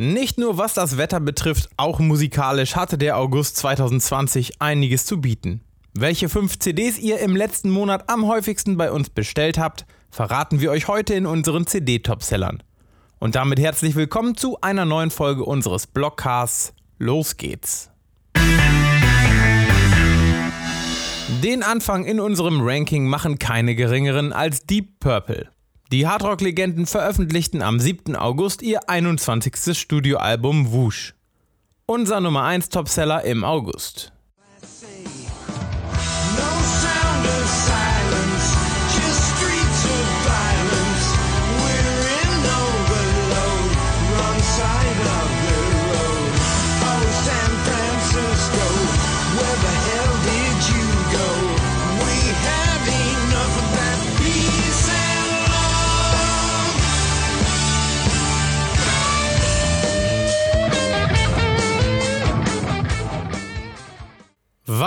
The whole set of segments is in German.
nur was das Wetter betrifft, auch musikalisch hatte der August 2020 einiges zu bieten. Welche fünf CDs ihr im letzten Monat am häufigsten bei uns bestellt habt, verraten wir euch heute in unseren CD-Topsellern. Und damit herzlich willkommen zu einer neuen Folge unseres Blogcasts. Los geht's! Den Anfang in unserem Ranking machen keine geringeren als Deep Purple. Die Hardrock-Legenden veröffentlichten am 7. August ihr 21. Studioalbum Whoosh. Unser Nummer 1 Topseller im August.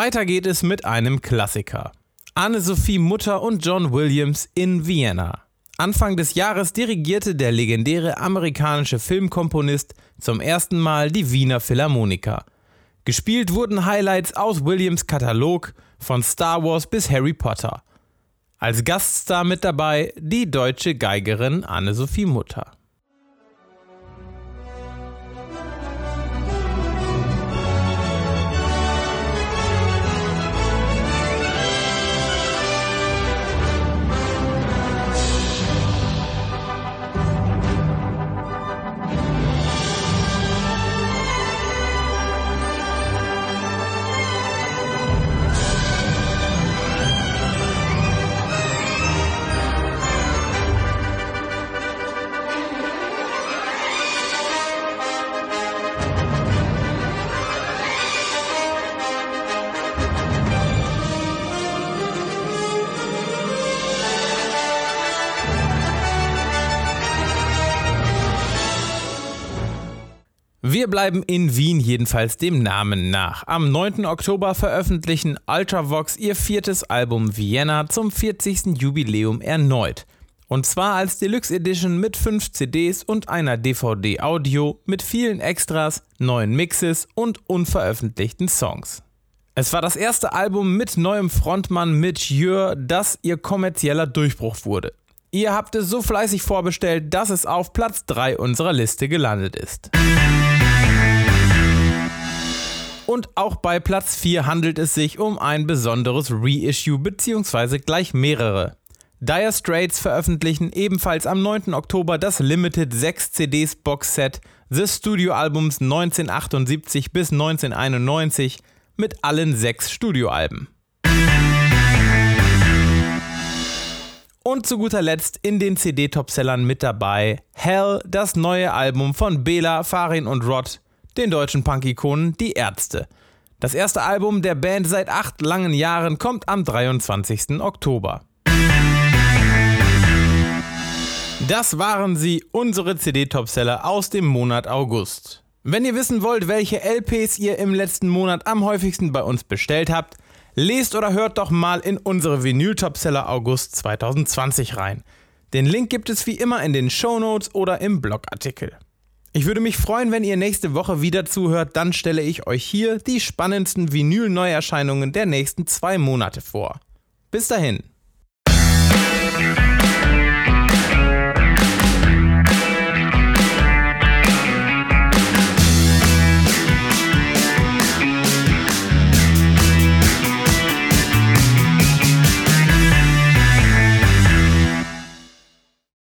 Weiter geht es mit einem Klassiker. Anne-Sophie Mutter und John Williams in Vienna. Anfang des Jahres dirigierte der legendäre amerikanische Filmkomponist zum ersten Mal die Wiener Philharmoniker. Gespielt wurden Highlights aus Williams Katalog von Star Wars bis Harry Potter. Als Gaststar mit dabei die deutsche Geigerin Anne-Sophie Mutter. Wir bleiben in Wien jedenfalls dem Namen nach. Am 9. Oktober veröffentlichen Ultravox ihr viertes Album Vienna zum 40. Jubiläum erneut. Und zwar als Deluxe Edition mit 5 CDs und einer DVD Audio mit vielen Extras, neuen Mixes und unveröffentlichten Songs. Es war das erste Album mit neuem Frontmann Mitch Jür, das ihr kommerzieller Durchbruch wurde. Ihr habt es so fleißig vorbestellt, dass es auf Platz 3 unserer Liste gelandet ist. Und auch bei Platz 4 handelt es sich um ein besonderes Reissue bzw. gleich mehrere. Dire Straits veröffentlichen ebenfalls am 9. Oktober das Limited 6 CDs Boxset des Studioalbums 1978 bis 1991 mit allen sechs Studioalben. Und zu guter Letzt in den CD-Topsellern mit dabei Hell, das neue Album von Bela, Farin und Rod den deutschen Punk-Ikonen Die Ärzte. Das erste Album der Band seit acht langen Jahren kommt am 23. Oktober. Das waren sie, unsere CD-Topseller aus dem Monat August. Wenn ihr wissen wollt, welche LPs ihr im letzten Monat am häufigsten bei uns bestellt habt, lest oder hört doch mal in unsere Vinyl-Topseller August 2020 rein. Den Link gibt es wie immer in den Shownotes oder im Blogartikel. Ich würde mich freuen, wenn ihr nächste Woche wieder zuhört. Dann stelle ich euch hier die spannendsten Vinyl-Neuerscheinungen der nächsten zwei Monate vor. Bis dahin.